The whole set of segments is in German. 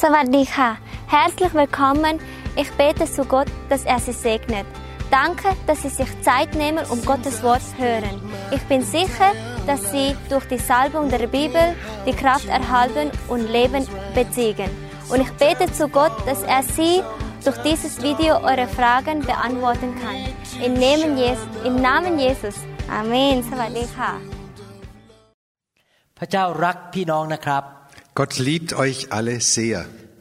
Sawadika. Herzlich willkommen. Ich bete zu Gott, dass er Sie segnet. Danke, dass Sie sich Zeit nehmen, um Gottes Wort zu hören. Ich bin sicher, dass Sie durch die Salbung der Bibel die Kraft erhalten und Leben beziehen. Und ich bete zu Gott, dass er Sie durch dieses Video eure Fragen beantworten kann. Im Namen Jesus. Im Namen Jesus. Amen. Sawadika. พระเจ้ารักพี่น้องนะครับ Gott liebt euch alle sehr.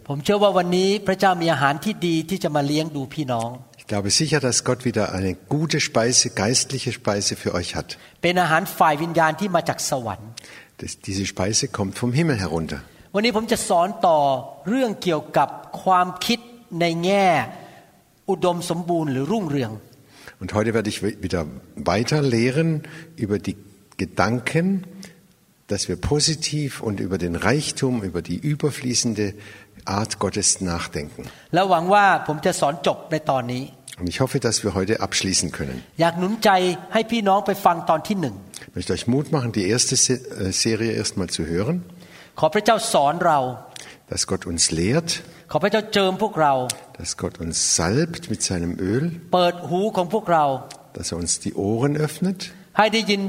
ผมเชื่อว่าวันนี้พระเจ้ามีอาหารที่ดีที่จะมาเลี้ยงดูพี่น้อง Ich glaube sicher, dass Gott wieder eine gute Speise, geistliche Speise für euch hat. เป็นอาหารฝ่ายวิญญาณที่มาจากสวรรค์ Das, diese Speise kommt vom Himmel herunter. วันนี้ผมจะสอนต่อเรื่องเกี่ยวกับความคิดในแง่อุดมสมบูรณ์หรือรุ่งเรือง Und heute werde ich wieder weiter lehren über die Gedanken, dass wir positiv und über den Reichtum, über die überfließende Art Gottes nachdenken. แล้วหวังว่าผมจะสอนจบในตอนนี้ Und ich hoffe, dass wir heute abschließen können. อยากหนุนใจให้พี่น้องไปฟังตอนที่หนึ่ง Ich möchte euch Mut machen, die erste Se- äh, Serie erstmal zu hören, ขอพระเจ้าสอนเรา dass Gott uns lehrt, ขอพระเจ้าเจิมพวกเรา dass Gott uns salbt mit seinem Öl, เปิดหูของพวกเรา dass er uns die Ohren öffnet, ให้ได้ยิน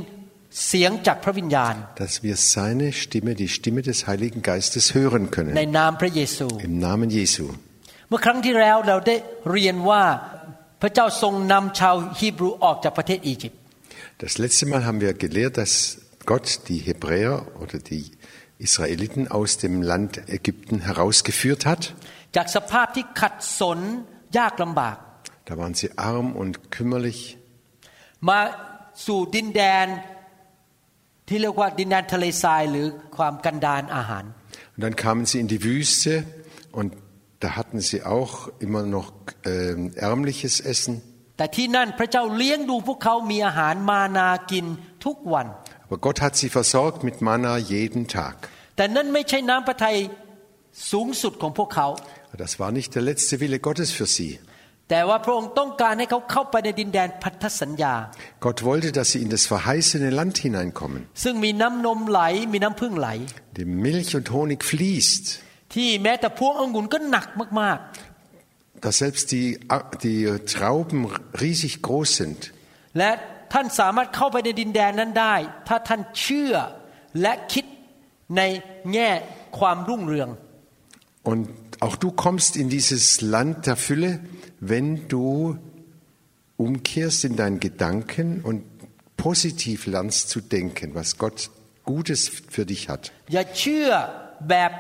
เสียงจากพระวิญญาณ dass wir seine Stimme, die Stimme des Heiligen Geistes hören ใน können. นามพระเยซู Im Namen Jesu. เมื่อครั้งที่แล้วเราได้เรียนว่าพระเจ้าทรงนำชาวฮีบรูออกจากประเทศอียิปต์ Das letzte Mal haben wir gelehrt, dass Gott die Hebräer oder die Israeliten aus dem Land Ägypten herausgeführt hat. จากสภาพที่ขัดสนยากลำบาก Da waren sie arm und kümmerlich มาสู่ดินแดน ที่เรียกว่าดินแดนทะเลทรายหรือความกันดารอาหาร Und dann kamen sie in die Wüste und da hatten sie auch immer noch ähm, ärmliches Essen. แต่ที่นั่นพระเจ้าเลี้ยงดูพวกเขามีอาหารมานากินทุกวัน Aber Gott hat sie versorgt mit Manna jeden Tag. แต่นั่นไม่ใช่น้ำพระทัยสูงสุดของพวกเขา Das war nicht der letzte Wille Gottes für sie. แต่ว่าพระองค์ต้องการให้เขาเข้าไปในดินแดนพันธสัญญา Gott wollte, dass sie in das verheißene Land hineinkommen, ซึ่งมีน้ำนมไหลมีน้ำพึ่งไหล dem Milch und Honig fließt, ที่แม้แต่พวงองุ่นก็หนักมาก dass selbst die, die Trauben riesig groß sind. ๆ และท่านสามารถเข้าไปในดินแดนนั้นได้ ถ้าท่านเชื่อและคิดในแง่ความรุ่งเรือง Und auch du kommst in dieses Land der Fülle, wenn du umkehrst in deinen Gedanken und positiv lernst zu denken, was Gott Gutes für dich hat. อย่าเชื่อแบบ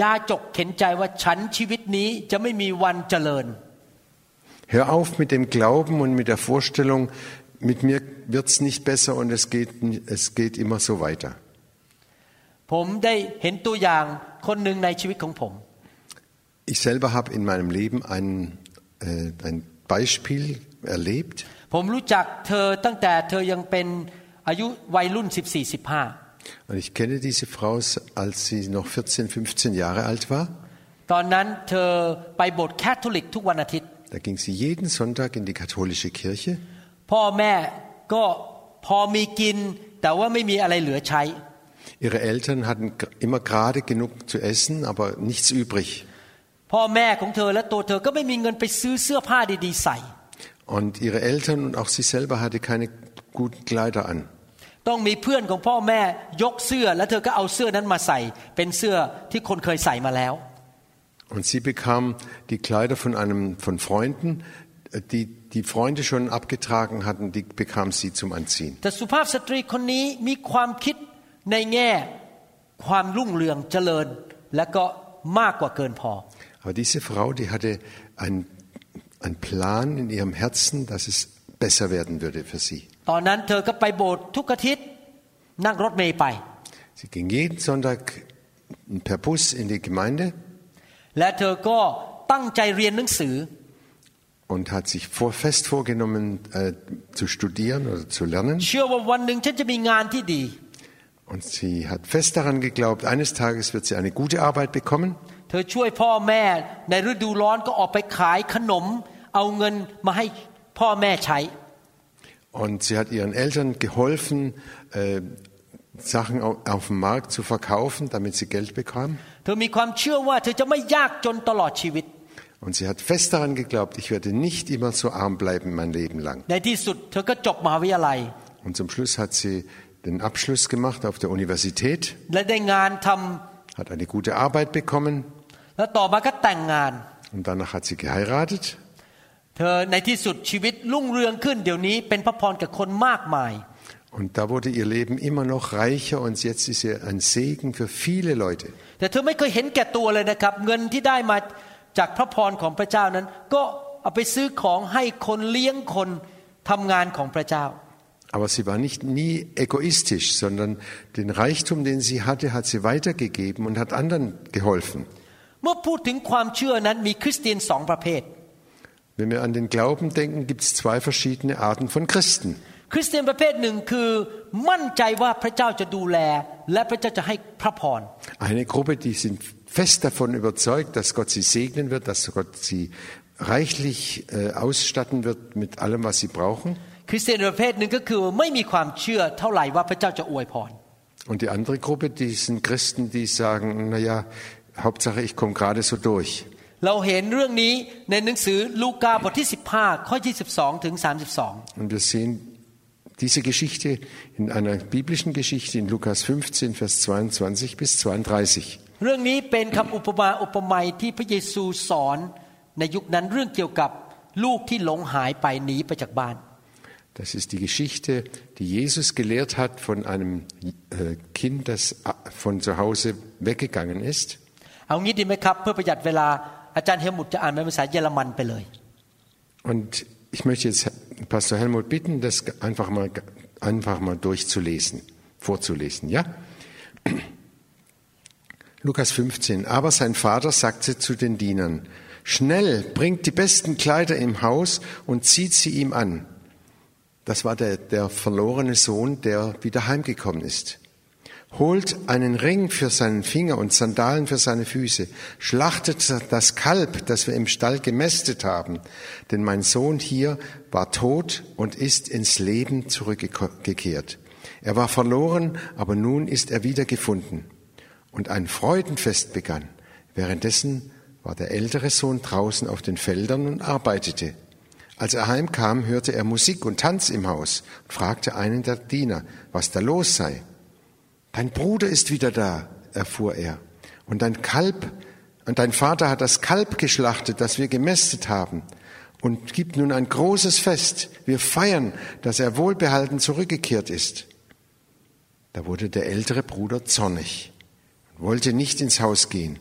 ยาจกเข็นใจว่าฉันชีวิตนี้จะไม่มีวันเจริญ Hör auf mit dem Glauben und mit der Vorstellung, mit mir wird's nicht besser und es geht, es geht immer so weiter. ผมได้เห็นตัวอย่างคนหนึ่งในชีวิตของผม Ich selber habe in meinem Leben ein, äh, ein Beispiel erlebt. ผมรู้จักเธอตั้งแต่เธอยังเป็นอายุวัยรุ่น 14-15 Und ich kenne diese Frau, als sie noch 14, 15 Jahre alt war. ตอนนั้นเธอไปโบสถ์แคทอลิกทุกวันอาทิตย์ Da ging sie jeden Sonntag in die katholische Kirche. พ่อแม่ก็พอมีกิน แต่ว่าไม่มีอะไรเหลือใช้ Ihre Eltern hatten gr- immer gerade genug zu essen, aber nichts übrig. พ่อแม่ของเธอและตัวเธอก็ไม่มีเงินไปซื้อเสื้อผ้าดีๆใส่ Und ihre Eltern und auch sie selber hatte keine guten Kleider an. ต้องมีเพื่อนของพ่อแม่ยกเสื้อแล้วเธอก็เอาเสื้อนั้นมาใส่ เป็นเสื้อที่คนเคยใส่มาแล้ว Und sie bekam die Kleider von einem von Freunden, äh, die die Freunde schon abgetragen hatten, die bekam sie zum Anziehen. แต่สุภาพสตรีคนนี้มีความคิดในแง่ความรุ่งเรืองเจริญและก็มากกว่าเกินพอ Aber diese Frau, die hatte einen, einen Plan in ihrem Herzen, dass es besser werden würde für sie. Sie ging jeden Sonntag per Bus in die Gemeinde. Und hat sich vor, fest vorgenommen, äh, zu studieren oder zu lernen. Und sie hat fest daran geglaubt, eines Tages wird sie eine gute Arbeit bekommen. เธอช่วยพ่อแม่ในฤดูร้อนก็ออกไปขายขนม เอาเงินมาให้พ่อแม่ใช้ Und sie hat ihren Eltern geholfen, äh, Sachen au- auf dem Markt zu verkaufen, damit sie Geld bekam. เธอมีความเชื่อว่าเธอจะไม่ยากจนตลอดชีวิต Und sie hat fest daran geglaubt, ich werde nicht immer so arm bleiben mein Leben lang. ในที่สุดเธอก็จบมหาวิทยาลัย Und zum Schluss hat sie den Abschluss gemacht auf der Universität, และได้งานทำ hat eine gute Arbeit bekommen แล้วต่อมาก็แต่งงาน und danach hat sie geheiratet. เธอในที่สุดชีวิตรุ่งเรืองขึ้นเดี๋ยวนี้เป็นพระพรกับคนมากมาย Und da wurde ihr Leben immer noch reicher und jetzt ist sie ein Segen für viele Leute. แต่เธอไม่เคยเห็นแก่ตัวเลยนะครับ เงินที่ได้มาจากพระพรของพระเจ้านั้น ก็เอาไปซื้อของให้คนเลี้ยงคนทำงานของพระเจ้า Aber sie war nicht nie egoistisch, sondern den Reichtum, den sie hatte, hat sie weitergegeben und hat anderen geholfen. เมื่อพูดถึงความเชื่อนั้นมีคริสเตียนสองประเภท Wenn wir an den Glauben denken, gibt es zwei verschiedene Arten von Christen. คริสเตียนประเภทหนึ่งคือมั่นใจว่าพระเจ้าจะดูแล และพระเจ้าจะให้พระพร Eine Gruppe, die sind fest davon überzeugt, dass Gott sie segnen wird, dass Gott sie reichlich äh, ausstatten wird mit allem, was sie brauchen. คริสเตียนประเภทหนึ่งก็คือไม่มีความเชื่อเท่าไหร่ว่าพระเจ้าจะอวยพร Und die andere Gruppe, die sind Christen, die sagen, naja, Hauptsache ich komme gerade so durch. เราเห็นเรื่องนี้ในหนังสือลูกาบทที่ 15 ข้อ 22 ถึง 32 Und wir sehen diese Geschichte in einer biblischen Geschichte in Lukas 15, Vers 22 bis 32. เรื่องนี้เป็นคำอุปมาอุปไมยที่พระเยซูสอนในยุคนั้นเรื่องเกี่ยวกับลูกที่หลงหายไปหนีไปจากบ้าน Das ist die Geschichte, die Jesus gelehrt hat von einem äh, Kind, das äh, von zu Hause weggegangen ist. เอางี้ดีไหมครับ เพื่อประหยัดเวลาอาจารย์เฮลมุตจะอ่านเป็นภาษาเยอรมันไปเลย Und ich möchte jetzt Pastor Helmut bitten, das einfach mal, einfach mal durchzulesen, vorzulesen, ja? Lukas 15. Aber sein Vater sagte zu den Dienern, schnell, bringt die besten Kleider im Haus und zieht sie ihm an. Das war der, der verlorene Sohn, der wieder heimgekommen ist. Holt einen Ring für seinen Finger und Sandalen für seine Füße. Schlachtet das Kalb, das wir im Stall gemästet haben. Denn mein Sohn hier war tot und ist ins Leben zurückgekehrt. Er war verloren, aber nun ist er wiedergefunden. Und ein Freudenfest begann. Währenddessen war der ältere Sohn draußen auf den Feldern und arbeitete. Als er heimkam, hörte er Musik und Tanz im Haus und fragte einen der Diener, was da los sei. Dein Bruder ist wieder da, erfuhr er. Und dein Kalb, und dein Vater hat das Kalb geschlachtet, das wir gemästet haben, und gibt nun ein großes Fest. Wir feiern, dass er wohlbehalten zurückgekehrt ist. Da wurde der ältere Bruder zornig und wollte nicht ins Haus gehen.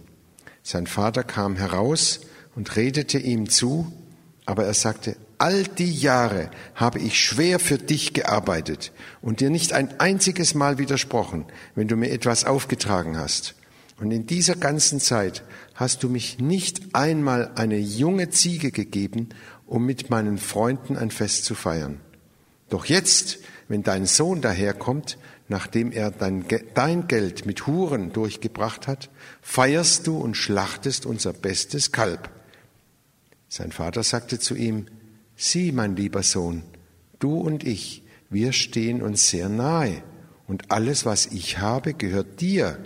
Sein Vater kam heraus und redete ihm zu, aber er sagte, all die Jahre habe ich schwer für dich gearbeitet und dir nicht ein einziges Mal widersprochen, wenn du mir etwas aufgetragen hast. Und in dieser ganzen Zeit hast du mich nicht einmal eine junge Ziege gegeben, um mit meinen Freunden ein Fest zu feiern. Doch jetzt, wenn dein Sohn daherkommt, nachdem er dein, dein Geld mit Huren durchgebracht hat, feierst du und schlachtest unser bestes Kalb. Sein Vater sagte zu ihm, Sieh, mein lieber Sohn, du und ich, wir stehen uns sehr nahe, und alles, was ich habe, gehört dir.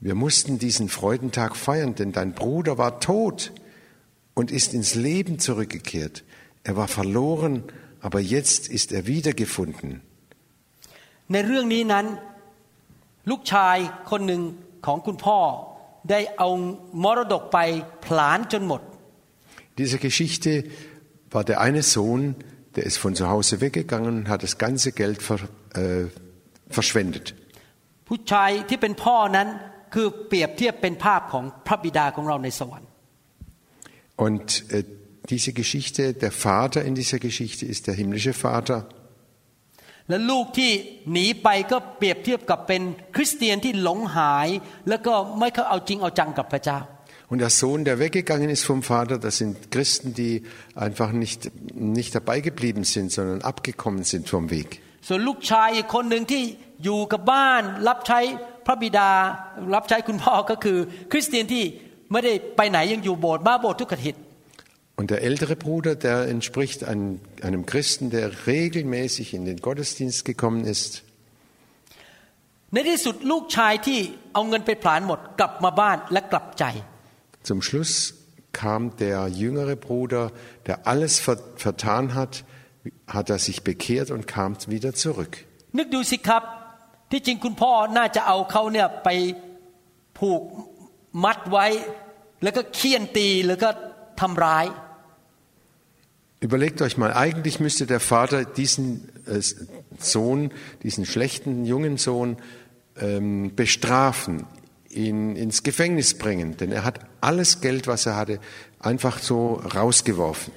Wir mussten diesen Freudentag feiern, denn dein Bruder war tot und ist ins Leben zurückgekehrt. Er war verloren, aber jetzt ist er wiedergefunden. ในเรื่องนี้นั้น ลูกชายคนหนึ่งของคุณพ่อ ได้เอามรดกไปผลาญจนหมด Diese Geschichte war der eine Sohn, der ist von zu Hause weggegangen und hat das ganze Geld ver, äh, verschwendet. ผู้ชายที่เป็นพ่อนั้นคือเปรียบเทียบเป็นภาพของพระบิดาของเราในสวรรค์ Und äh, diese Geschichte, der Vater in dieser Geschichte ist der himmlische Vater. และลูกที่หนีไปก็เปรียบเทียบกับเป็นคริสเตียนที่หลงหาย แล้วก็ไม่เข้าเอาจริงเอาจังกับพระเจ้า Und der Sohn, der weggegangen ist vom Vater, das sind Christen, die einfach nicht, nicht dabei geblieben sind, sondern abgekommen sind vom Weg. ส่วนลูกชายอีกคนหนึ่งที่อยู่กับบ้าน รับใช้พระบิดา รับใช้คุณพ่อก็คือ คริสเตียนที่ไม่ได้ไปไหนยังอยู่โบสถ์มาโบสถ์ทุกอาทิตย์ Und der ältere Bruder, der entspricht einem, einem Christen, der regelmäßig in den Gottesdienst gekommen ist. ในที่สุดลูกชายที่เอาเงินไปผลาญหมดกลับมาบ้านและกลับใจ Zum Schluss kam der jüngere Bruder, der alles ver- vertan hat, hat er sich bekehrt und kam wieder zurück. นึกดูสิครับ ที่จริงคุณพ่อน่าจะเอาเขาเนี่ยไปผูกมัดไว้ แล้วก็เคี่ยนตีแล้วก็ทำร้าย Überlegt euch mal, eigentlich müsste der Vater diesen äh, Sohn, diesen schlechten jungen Sohn ähm, bestrafen, ihn ins Gefängnis bringen, denn er hat alles Geld, was er hatte, einfach so rausgeworfen.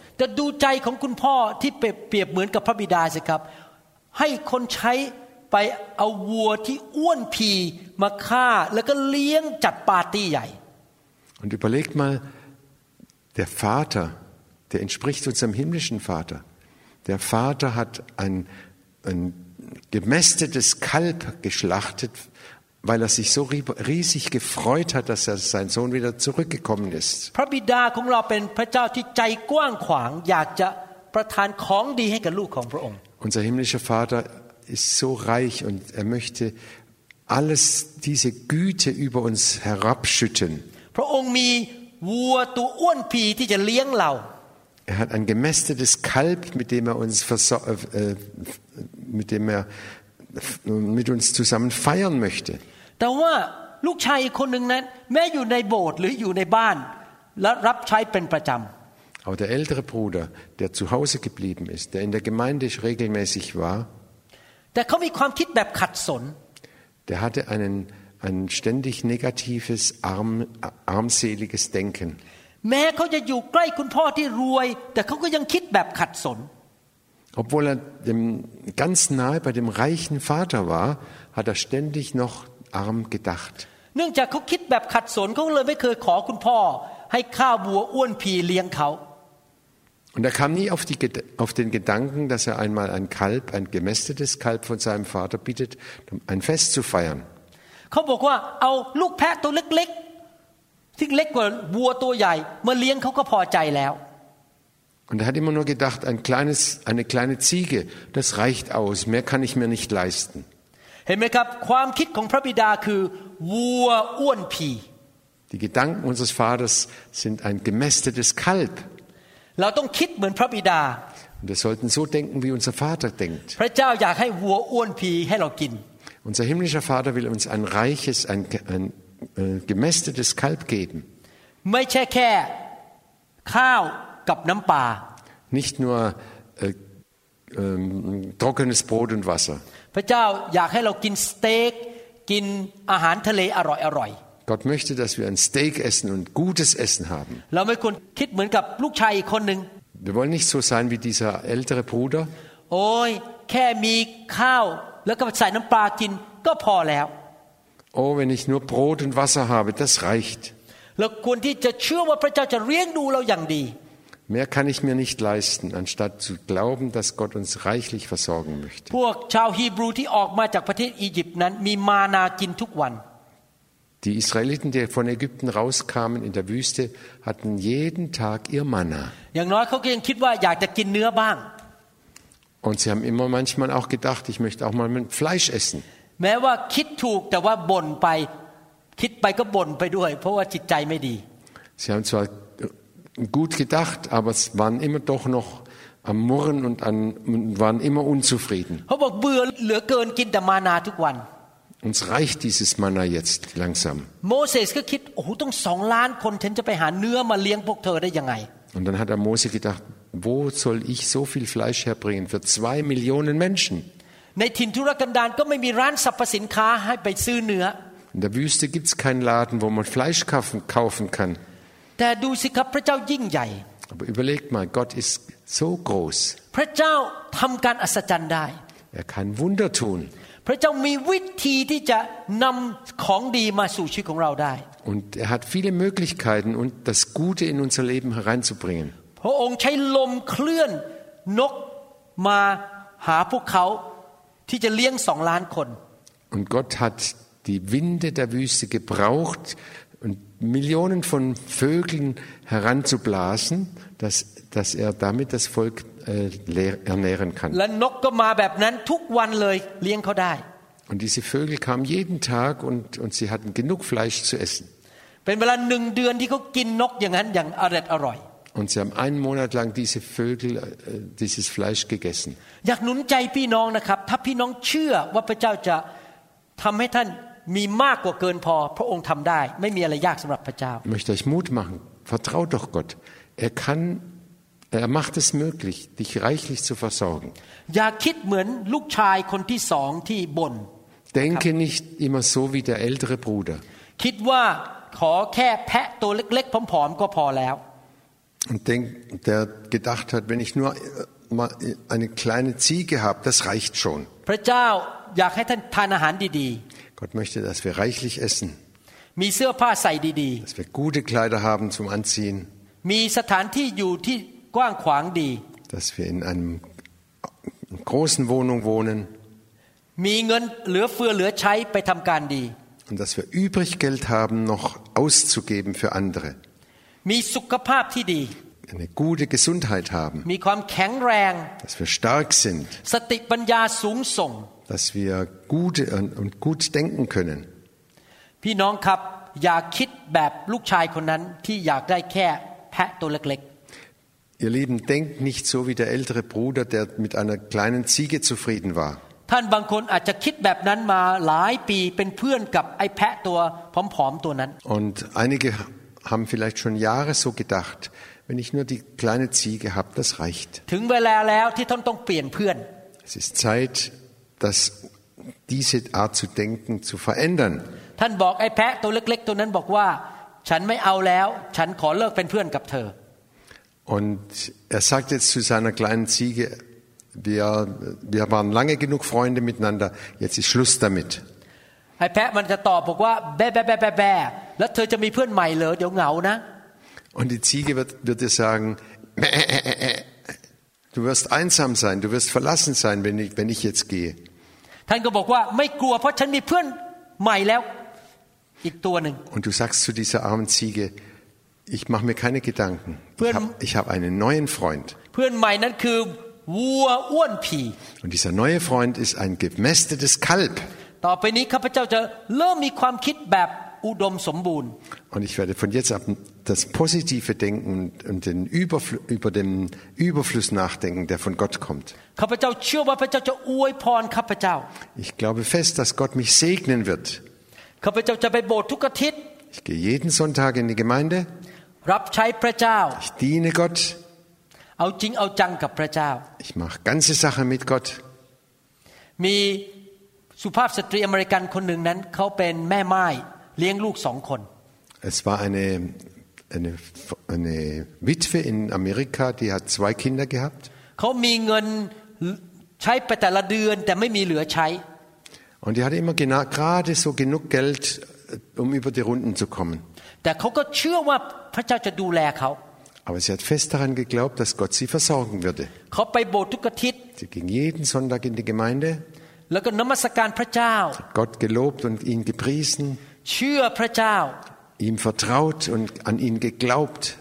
Und überlegt mal, der Vater, der entspricht unserem himmlischen Vater. Der Vater hat ein, ein gemästetes Kalb geschlachtet weil er sich so riesig gefreut hat, dass er, sein Sohn wieder zurückgekommen ist. Unser himmlischer Vater ist so reich und er möchte alles diese Güte über uns herabschütten. Er hat ein gemästetes Kalb, mit dem er uns, äh, mit uns zusammen feiern möchte. แต่ว่าลูกชายอีกคนหนึ่งนั้น แม้อยู่ในโบสถ์หรืออยู่ในบ้าน และรับใช้เป็นประจำ Aber der ältere Bruder, der zu Hause geblieben ist, der in der Gemeinde regelmäßig war, แต่เขามีความคิดแบบขัดสน der hatte einen, ein ständig negatives, arm, armseliges Denken. Obwohl er dem, ganz nahe bei dem reichen Vater war, hat er ständig noch arm gedacht. เนื่องจากเขาคิดแบบขัดสนเขาเลยไม่เคยขอคุณพ่อ ให้ข้าววัวอ้วนพีเลี้ยงเขา Und er kam nie auf, die, Ged- auf den Gedanken, dass er einmal ein Kalb, ein gemästetes Kalb von seinem Vater bittet, um ein Fest zu feiern. Und er hat immer nur gedacht, ein kleines, eine kleine Ziege, das reicht aus, mehr kann ich mir nicht leisten. เห็นไหมครับ ความคิดของพระบิดาคือวัวอ้วนพี Die Gedanken unseres Vaters sind ein gemästetes Kalb. เราต้องคิดเหมือนพระบิดา Und wir sollten so denken, wie unser Vater denkt. พระเจ้าอยากให้วัวอ้วนพีให้เรากิน Unser himmlischer Vater will uns ein reiches, ein, ein äh, gemästetes Kalb geben. ไม่ใช่แค่ข้าวกับน้ำปลา Nicht nur äh, ähm, trockenes Brot und Wasser. พระเจ้าอยากให้เรากินสเต็กกินอาหารทะเลอร่อยอร่อย Gott möchte, dass wir ein Steak essen und gutes Essen haben. เราไม่ควรคิดเหมือนกับลูกชายอีกคนหนึ่ง Wir wollen nicht so sein wie dieser ältere Bruder. โอ้ยแค่มีข้าวแล้วก็ใส่น้ำปลากินก็พอแล้ว Oh, wenn ich nur Brot und Wasser habe, das reicht. Mehr kann ich mir nicht leisten, anstatt zu glauben, dass Gott uns reichlich versorgen möchte. พวกชาวฮีบรูที่ออกมาจากประเทศอียิปต์นั้นมีมานากินทุกวัน Die Israeliten, die von Ägypten rauskamen in der Wüste, hatten jeden Tag ihr Manna. อย่างน้อยเขาก็ยังคิดว่าอยากจะกินเนื้อบ้าง Und sie haben immer manchmal auch gedacht, ich möchte auch mal mit Fleisch essen. แม้ว่าคิดถูกแต่ว่าบ่นไป คิดไปก็บ่นไปด้วย เพราะว่าจิตใจไม่ดี Sie haben zwar gut gedacht, aber es waren immer doch noch am Murren und an, waren immer unzufrieden. Uns reicht dieses Mana jetzt langsam. Und dann hat der Mose gedacht, wo soll ich so viel Fleisch herbringen für zwei Millionen Menschen? In der Wüste gibt es keinen Laden, wo man Fleisch kaufen kann. แต่ดูสิครับพระเจ้ายิ่งใหญ่ Aber überlegt mal, Gott ist so groß. พระเจ้าทำการอัศจรรย์ได้ Er kann Wunder tun. พระเจ้ามีวิธีที่จะนำของดีมาสู่ชีวิตของเราได้ Und er hat viele Möglichkeiten, und das Gute in unser Leben hereinzubringen. พระองค์ใช้ลมเคลื่อนนกมาหาพวกเขาที่จะเลี้ยงสองล้านคน Und Gott hat die Winde der Wüste gebraucht und Millionen von Vögeln heranzublasen, dass, dass er damit das Volk äh, ernähren kann. Und diese Vögel kamen jeden Tag und, und sie hatten genug Fleisch zu essen. Und sie haben einen Monat lang diese Vögel, äh, dieses Fleisch gegessen. ยากหนุนใจพี่น้องนะครับ ถ้าพี่น้องเชื่อว่าพระเจ้าจะทำให้ท่านมีมากกว่าเกินพอ พระองค์ทำได้ ไม่มีอะไรยากสำหรับพระเจ้า Ich möchte euch Mut machen. Vertraut doch Gott. Er kann, er macht es möglich, dich reichlich zu versorgen. อย่าคิดเหมือนลูกชายคนที่สองที่บ่น Denke nicht immer so wie der ältere Bruder. คิดว่าขอแค่แพะตัวเล็กๆผอมๆก็พอแล้ว Und denk, der gedacht hat, wenn ich nur äh, mal eine kleine Ziege habe, das reicht schon. Gott möchte, dass wir reichlich essen. Dass wir gute Kleider haben zum Anziehen. Dass wir in einem in großen Wohnung wohnen. Und dass wir übrig Geld haben, noch auszugeben für andere. Eine gute Gesundheit haben. Dass wir stark sind สติปัญญาสูงส่ง dass wir gut und und gut denken können. พี่น้องครับ อย่าคิดแบบลูกชายคนนั้นที่อยากได้แค่แพะตัวเล็ก Ihr Lieben, denkt nicht so wie der ältere Bruder, der mit einer kleinen Ziege zufrieden war. ๆ ท่านบางคนอาจจะคิดแบบนั้นมาหลายปีเป็นเพื่อนกับไอ้แพะตัวผอมๆตัวนั้น Und einige haben vielleicht schon Jahre so gedacht, wenn ich nur die kleine Ziege habe, das reicht. ถึงเวลาแล้วที่ท่านต้องเปลี่ยนเพื่อน Es ist Zeit, dass diese Art zu denken zu verändern. ท่านบอกไอ้แพะตัวเล็ก ๆ ตัวนั้นบอกว่า ฉันไม่เอาแล้ว ฉันขอเลิกเป็นเพื่อนกับเธอ Und er sagt jetzt zu seiner kleinen Ziege, wir, wir waren lange genug Freunde miteinander, jetzt ist Schluss damit. ไอ้แพะมันจะตอบบอกว่าแบะแบะแบะแบะแบะแล้วเธอจะมีเพื่อนใหม่เหรอเดี๋ยวเหงานะ Und die Ziege wird, wird dir sagen, du wirst einsam sein, du wirst verlassen sein, wenn ich, wenn ich jetzt gehe. ท่านก็บอกว่าไม่กลัวเพราะฉันมีเพื่อนใหม่แล้ว อีกตัวหนึ่ง Und du sagst zu dieser armen Ziege, ich mache mir keine Gedanken. Ich habe ich hab einen neuen Freund. เพื่อนใหม่นั้นคือวัวอ้วนผี Und dieser neue Freund ist ein gemästetes Kalb. ต่อไปนี้ข้าพเจ้าจะเริ่มมีความคิดแบบอุดมสมบูรณ์ Und ich werde von jetzt ab das positive Denken und, und den Überfl über den Überfluss nachdenken, der von Gott kommt. ข้าพเจ้าเชื่อว่าพระเจ้าจะอวยพรข้าพเจ้า Ich glaube fest, dass Gott mich segnen wird. ข้าพเจ้าจะไปโบสถ์ทุกอาทิตย์ Ich gehe jeden Sonntag in die Gemeinde, รับใช้พระเจ้า ich diene Gott, เอาจริงเอาจังกับพระเจ้า ich mache ganze Sache mit Gott. มีสุภาพสตรีอเมริกันคนหนึ่งนั้นเขาเป็นแม่ไม้เลี้ยงลูกสองคน Es war eine, eine, eine Witwe in Amerika, die hat zwei Kinder gehabt. เขามีเงินใช้ไปแต่ละเดือนแต่ไม่มีเหลือใช้ Und die hatte immer gena- gerade so genug Geld, äh, um über die Runden zu kommen. แต่เขาก็เชื่อว่าพระเจ้าจะดูแลเขา Aber sie hat fest daran geglaubt, dass Gott sie versorgen würde. เขาไปโบสถ์ทุกอาทิตย์ Sie ging jeden Sonntag in die Gemeinde, แล้วก็นมัสการพระเจ้า Gott gelobt und ihn gepriesen, เชื่อพระเจ้า ihm vertraut und an ihn geglaubt.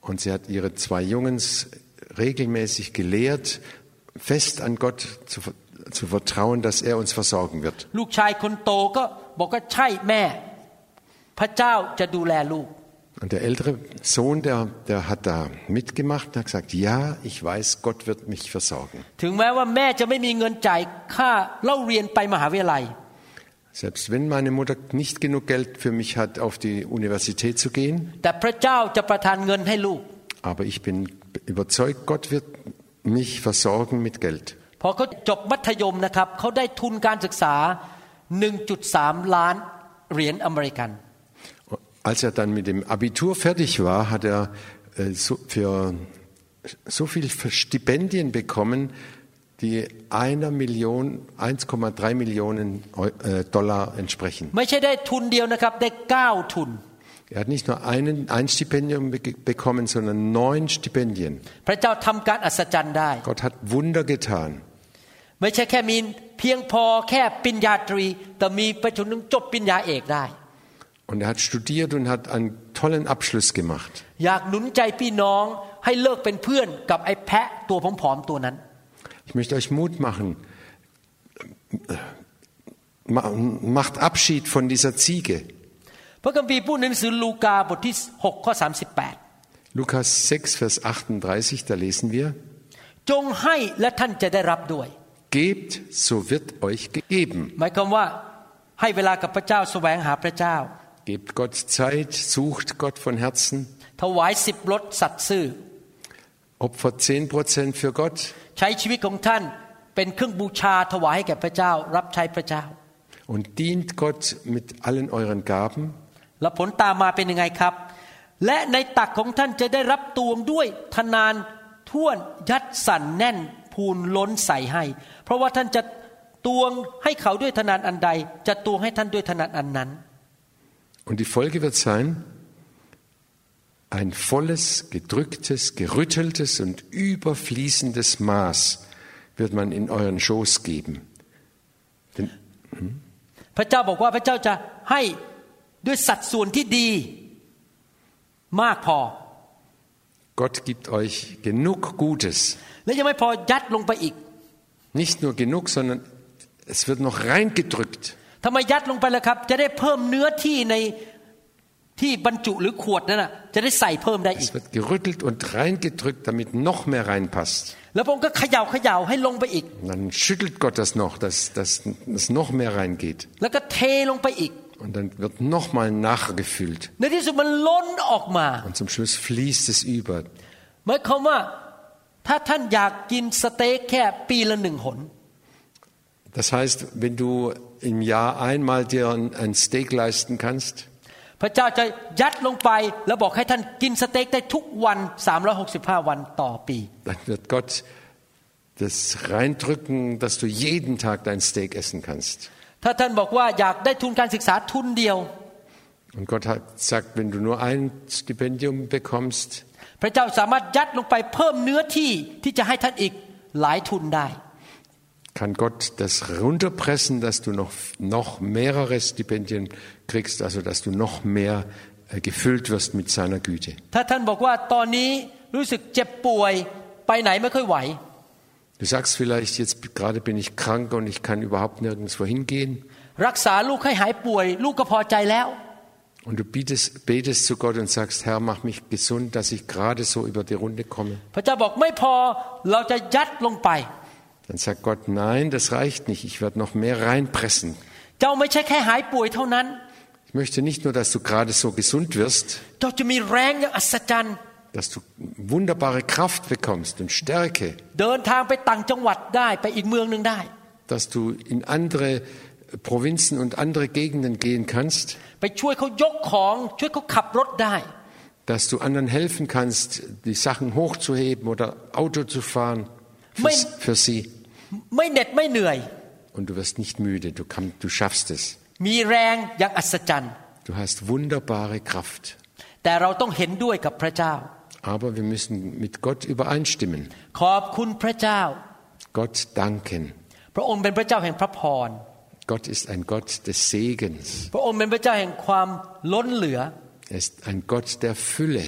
Und sie hat ihre zwei Jungs regelmäßig gelehrt, fest an Gott zu, zu vertrauen, dass er uns versorgen wird. Und der ältere Sohn, der, der hat da mitgemacht und hat gesagt, ja, ich weiß, Gott wird mich versorgen. Selbst wenn meine Mutter nicht genug Geld für mich hat, auf die Universität zu gehen, แต่พระเจ้าจะประทานเงินให้ลูก aber ich bin überzeugt, Gott wird mich versorgen mit Geld. พอเขาจบมัธยมนะครับเขาได้ทุนการศึกษา 1.3 ล้านเหรียญอเมริกัน Als er dann mit dem Abitur fertig war, hat er äh, so, für so viel Stipendien bekommen, die einer Million, 1,3 Millionen Eu- äh, Dollar entsprechen. ไม่ใช่ได้ทุนเดียวนะครับได้เก้าทุน Er hat nicht nur einen, ein Stipendium be- bekommen, sondern neun Stipendien. พระเจ้าทำการอัศจรรย์ได้ Gott hat Wunder getan. ไม่ใช่แค่มีเพียงพอแค่ปริญญาตรี แต่มีไปจนถึงจบปริญญาเอกได้ Und er hat studiert und hat einen tollen Abschluss gemacht. อยากหนุนใจพี่น้องให้เลิกเป็นเพื่อนกับไอ้แพะตัวผอมๆตัวนั้น Ich möchte euch Mut machen. Ma- Macht Abschied von dieser Ziege. พระคัมภีร์พูดในหนังสือลูกาบทที่6ข้อ38 Lukas 6, Vers 38, da lesen wir, จงให้และท่านจะได้รับด้วย Gebt, so wird euch gegeben. หมายความว่าให้เวลากับพระเจ้าแสวงหาพระเจ้า Gebt Gott Zeit, sucht Gott von Herzen, ถวายสิบรถสัตย์ซื่อ opfert 10% für Gott ใช้ชีวิตของท่านเป็นเครื่องบูชาถวายให้แก่พระเจ้า รับใช้พระเจ้า und dient Gott mit allen euren Gaben. แล้วผลตามมาเป็นยังไงครับ และในตักของท่านจะได้รับตวงด้วยทนานท่วนยัดสั่นแน่นพูนล้นใส่ให้ เพราะว่าท่านจะตวงให้เขาด้วยทนานอันใด จะตวงให้ท่านด้วยทนานอันนั้น Und die Folge wird sein, ein volles, gedrücktes, gerütteltes und überfließendes Maß wird man in euren Schoß geben. Denn พระเจ้าบอกว่าพระเจ้าจะให้ด้วยสัดส่วนที่ดีมากพอ Gott gibt euch genug Gutes. และยังไม่พอยัดลงไปอีก Nicht nur genug, sondern es wird noch reingedrückt. ทำไมยัดลงไปล่ะครับ จะได้เพิ่มเนื้อที่ใน Es wird gerüttelt und reingedrückt, damit noch mehr reinpasst. แล้วพระองค์ก็เขย่าเขย่าให้ลงไปอีก Und dann schüttelt Gott das noch, dass, dass, dass noch mehr reingeht. แล้วก็เทลงไปอีก Und dann wird nochmal nachgefüllt. ในที่สุดมันล้นออกมา Und zum Schluss fließt es über. หมายความว่าถ้าท่านอยากกินสเต็กแค่ปีละหนึ่งหน Das heißt, wenn du im Jahr einmal dir ein ein Steak leisten kannst, พระเจ้าจะยัดลงไปแล้วบอกให้ท่านกินสเต็กได้ทุกวัน 365 วันต่อปี dann wird Gott das reindrücken, dass du jeden Tag dein Steak essen kannst. ถ้าท่านบอกว่าอยากได้ทุนการศึกษาทุนเดียว Und Gott hat sagt, wenn du nur ein Stipendium bekommst, พระเจ้าสามารถยัดลงไปเพิ่มเนื้อที่ที่จะให้ท่านอีกหลายทุนได้ kann Gott das runterpressen, dass du noch, noch mehrere Stipendien kriegst, also dass du noch mehr äh, gefüllt wirst mit seiner Güte. Du sagst vielleicht, jetzt gerade bin ich krank und ich kann überhaupt nirgendwo hingehen. Und du betest, betest zu Gott und sagst, Herr, mach mich gesund, dass ich gerade so über die Runde komme. Dann sagt Gott, nein, das reicht nicht, ich werde noch mehr reinpressen. Ich möchte nicht nur, dass du gerade so gesund wirst, dass du wunderbare Kraft bekommst und Stärke, dass du in andere Provinzen und andere Gegenden gehen kannst, dass du anderen helfen kannst, die Sachen hochzuheben oder Auto zu fahren für, Mein- für sie. ไม่เหน็ดไม่เหนื่อย Und du wirst nicht müde, du, kann, du schaffst es. มีแรงอย่างอัศจรรย์ Du hast wunderbare Kraft. แต่เราต้องเห็นด้วยกับพระเจ้า Aber wir müssen mit Gott übereinstimmen. ขอบคุณพระเจ้า Gott danken. พระองค์เป็นพระเจ้าแห่งพระพร Gott ist ein Gott des Segens. พระองค์เป็นพระเจ้าแห่งความล้นเหลือ Er ist ein Gott der Fülle.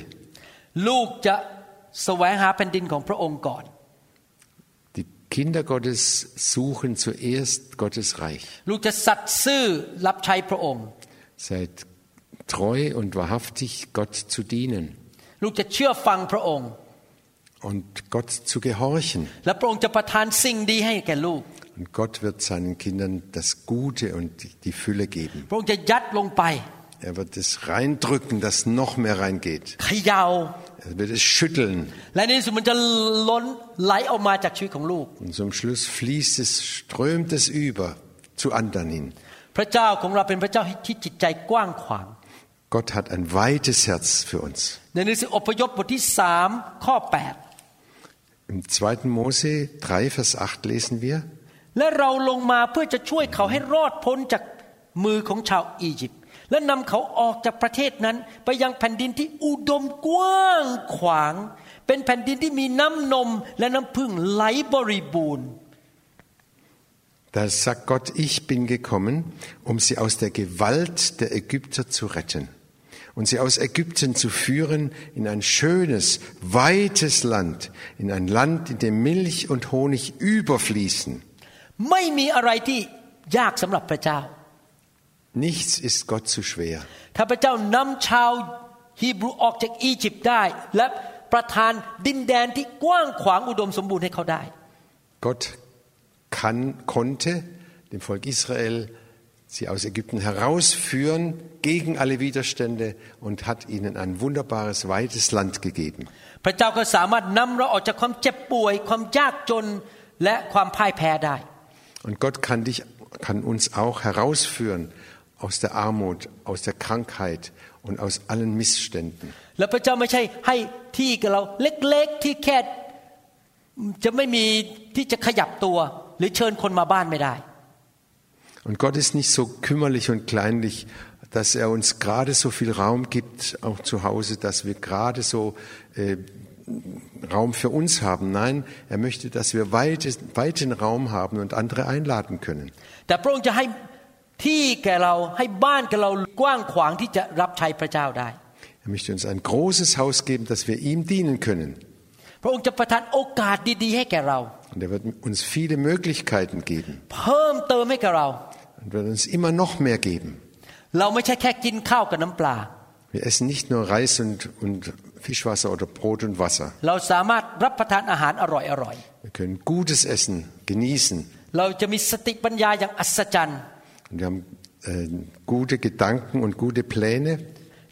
ลูกจะแสวงหาแผ่นดินของพระองค์ก่อน Die Kinder Gottes suchen zuerst Gottes Reich. ลูกจะสัตย์ซื่อรับใช้พระองค์ Seid treu und wahrhaftig, Gott zu dienen ลูกจะเชื่อฟังพระองค์ und Gott zu gehorchen. และพระองค์จะประทานสิ่งดีให้แก่ลูก Und Gott wird seinen Kindern das Gute und die Fülle geben. พระองค์จะยัดลงไป Er wird es reindrücken, dass noch mehr reingeht. เขยาว Er wird es schütteln. และในที่สุดมันจะล้นไหลออกมาจากชีวิตของลูก Und zum Schluss fließt es, strömt es über zu anderen hin. พระเจ้าของเราเป็นพระเจ้าที่จิตใจกว้างขวาง Gott hat ein weites Herz für uns. ในหนังสืออพยพบทที่สามข้อ Im 2. Mose 3, Vers 8 lesen wir, 8 และเราลงมาเพื่อจะช่วยเขาให้รอดพ้นจากมือของชาวอียิปต์ และนำเขาออกจากประเทศนั้น ไปยังแผ่นดินที่อุดมกว้างขวาง เป็นแผ่นดินที่มีน้ำนมและน้ำพึ่งไหลบริบูรณ์ da sagt Gott, ich bin gekommen, um sie aus der Gewalt der Ägypter zu retten und sie aus Ägypten zu führen in ein schönes, weites Land, in ein Land, in dem Milch und Honig überfließen. Nichts ist Gott zu schwer. ถ้าพระเจ้านำชาวฮีบรูออกจากอียิปต์ได้ และประทานดินแดนที่กว้างขวางอุดมสมบูรณ์ให้เขาได้ Gott kann, konnte dem Volk Israel sie aus Ägypten herausführen gegen alle Widerstände und hat ihnen ein wunderbares, weites Land gegeben. พระเจ้าก็สามารถนำเราออกจากความเจ็บป่วย ความยากจนและความพ่ายแพ้ได้ Und Gott kann dich, kann uns auch herausführen aus der Armut, aus der Krankheit und aus allen Missständen. แล้วพระเจ้าไม่ใช่ให้ที่กับเราเล็กๆที่แค่จะไม่มีที่จะขยับตัว หรือเชิญคนมาบ้านไม่ได้ Und Gott ist nicht so kümmerlich und kleinlich, dass er uns gerade so viel Raum gibt, auch zu Hause, dass wir gerade so äh, Raum für uns haben. Nein, er möchte, dass wir weite, weiten Raum haben und andere einladen können. แต่พระองค์จะให้ Er möchte uns ein großes Haus geben, dass wir ihm dienen können. พระองค์จะประทานโอกาสดีๆให้แก่เรา Und er wird uns viele Möglichkeiten geben เพิ่มเติมให้แก่เรา und wird uns immer noch mehr geben. เราไม่ใช่แค่กินข้าวกับน้ำปลา Wir essen nicht nur Reis und, und Fischwasser oder Brot und Wasser. เราสามารถรับประทานอาหารอร่อย Wir können gutes Essen genießen. ๆ เราจะมีสติปัญญาอย่างอัศจรรย์ Und wir haben äh, gute Gedanken und gute Pläne.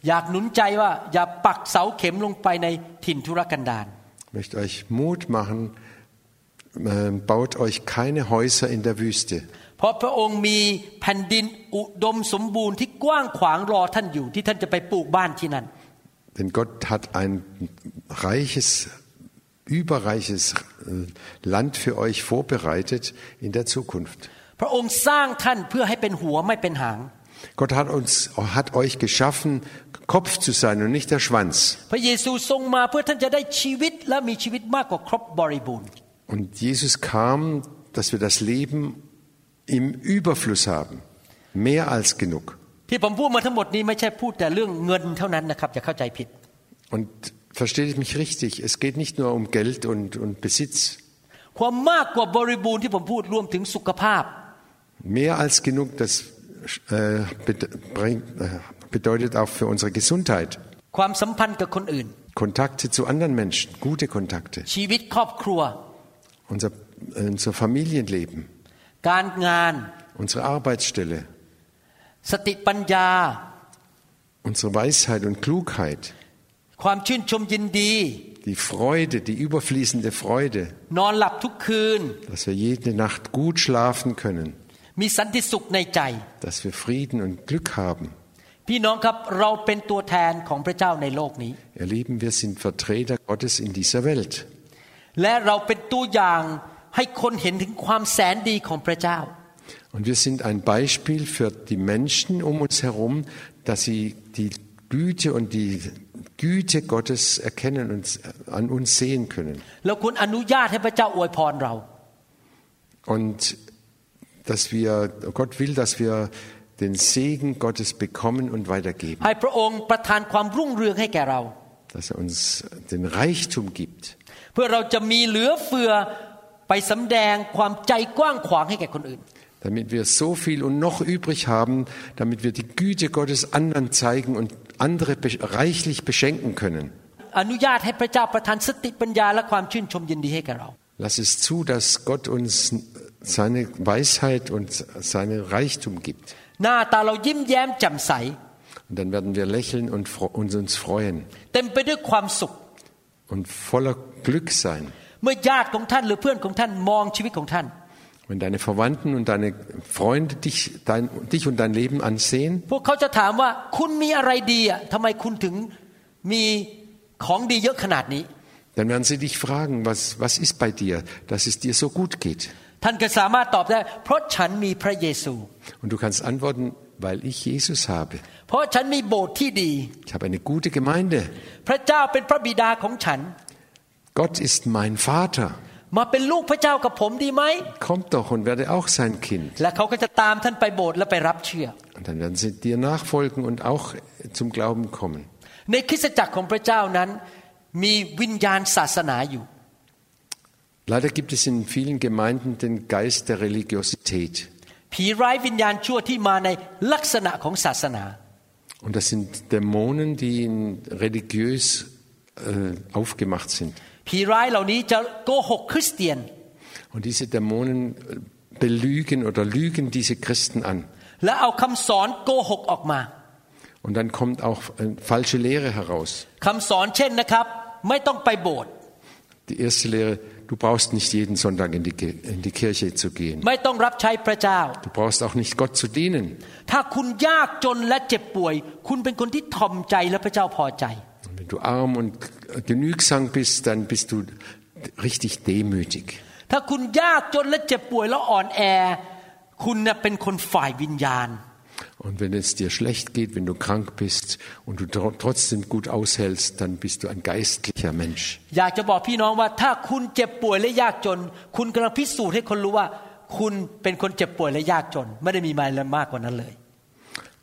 อยากหนุนใจว่าอย่าปักเสาเข็มลงไปในถิ่นทุรกันดาร Ich möchte euch Mut machen, äh, baut euch keine Häuser in der Wüste. เพราะพระองค์มีแผ่นดินอุดมสมบูรณ์ที่กว้างขวางรอท่านอยู่ที่ท่านจะไปปลูกบ้านที่นั่น Denn Gott hat ein reiches, überreiches äh, Land für euch vorbereitet in der Zukunft. พระองค์สร้างท่านเพื่อให้เป็นหัวไม่เป็นหาง Gott hat uns, hat euch geschaffen, Kopf zu sein und nicht der Schwanz. พระเยซูทรงมาเพื่อท่านจะได้ชีวิตและมีชีวิตมากกว่าครบบริบูรณ์ Und Jesus kam, dass wir das Leben im Überfluss haben. Mehr als genug. ที่ผมพูดมาทั้งหมดนี้ไม่ใช่พูดแต่เรื่องเงินเท่านั้นนะครับอย่าเข้าใจผิด Und versteht mich richtig, es geht nicht nur um Geld und, und Besitz. ความมากกว่าบริบูรณ์ที่ผมพูดรวมถึงสุขภาพ mehr als genug. Das äh, äh, bedeutet auch für unsere Gesundheit. Kontakte zu anderen Menschen, gute Kontakte. Unser, äh, unser Familienleben. Unsere Arbeitsstelle. Unsere Weisheit und Klugheit. Die Freude, die überfließende Freude. Dass wir jede Nacht gut schlafen können. มีสันติสุขในใจ dass wir Frieden und Glück haben. พี่น้องครับเราเป็นตัวแทนของพระเจ้าในโลกนี้ Ihr Lieben, wir sind Vertreter Gottes in dieser Welt. และเราเป็นตัวอย่างให้คนเห็นถึงความแสนดีของพระเจ้า Und wir sind ein Beispiel für die Menschen um uns herum, dass sie die Güte und die Güte Gottes erkennen und an uns sehen können. เราควรอนุญาตให้พระเจ้าอวยพรเรา Und dass wir, oh Gott will, dass wir den Segen Gottes bekommen und weitergeben. Dass er uns den Reichtum gibt. Damit wir so viel und noch übrig haben, damit wir die Güte Gottes anderen zeigen und andere reichlich beschenken können. Lass es zu, dass Gott uns seine Weisheit und seinen Reichtum gibt. หน้าตาเรายิ้มแย้มแจ่มใส Und dann werden wir lächeln und fro- und uns freuen เต็มไปด้วยความสุข und voller Glück sein. เมื่อญาติของท่านหรือเพื่อนของท่านมองชีวิตของท่าน Wenn deine Verwandten und deine Freunde dich, dein, dich und dein Leben ansehen, พวกเขาจะถามว่าคุณมีอะไรดีอ่ะทำไมคุณถึงมีของดีเยอะขนาดนี้ dann werden sie dich fragen, was, was ist bei dir, dass es dir so gut geht. ท่านก็สามารถตอบได้ เพราะฉันมีพระเยซู Und du kannst antworten, weil ich Jesus habe. เพราะฉันมีโบสถ์ที่ดี Ich habe eine gute Gemeinde. พระเจ้าเป็นพระบิดาของฉัน Gott ist mein Vater. มาเป็นลูกพระเจ้ากับผมดีไหม Kommt doch und werde auch sein Kind. และเขาก็จะตามท่านไปโบสถ์และไปรับเชื่อ Und Und dann werden sie dir nachfolgen und auch zum Glauben kommen. ในคริสตจักรของพระเจ้านั้น มีวิญญาณศาสนาอยู่ Leider gibt es in vielen Gemeinden den Geist der Religiosität. Und das sind Dämonen, die in religiös äh, aufgemacht sind. Und diese Dämonen äh, belügen oder lügen diese Christen an. Und dann kommt auch eine falsche Lehre heraus. Die erste Lehre, du brauchst nicht jeden Sonntag in die, Ki- in die Kirche zu gehen. ไม่ต้องรับใช้พระเจ้า Du brauchst auch nicht Gott zu dienen. ถ้าคุณยากจนและเจ็บป่วย คุณเป็นคนที่ทอมใจและพระเจ้าพอใจ Und wenn du arm und genügsam bist, dann bist du richtig demütig. ถ้าคุณยากจนและเจ็บป่วยแล้วอ่อนแอ คุณน่ะเป็นคนฝ่ายวิญญาณ und wenn es dir schlecht geht, wenn du krank bist und du trotzdem gut aushältst, dann bist du ein geistlicher Mensch.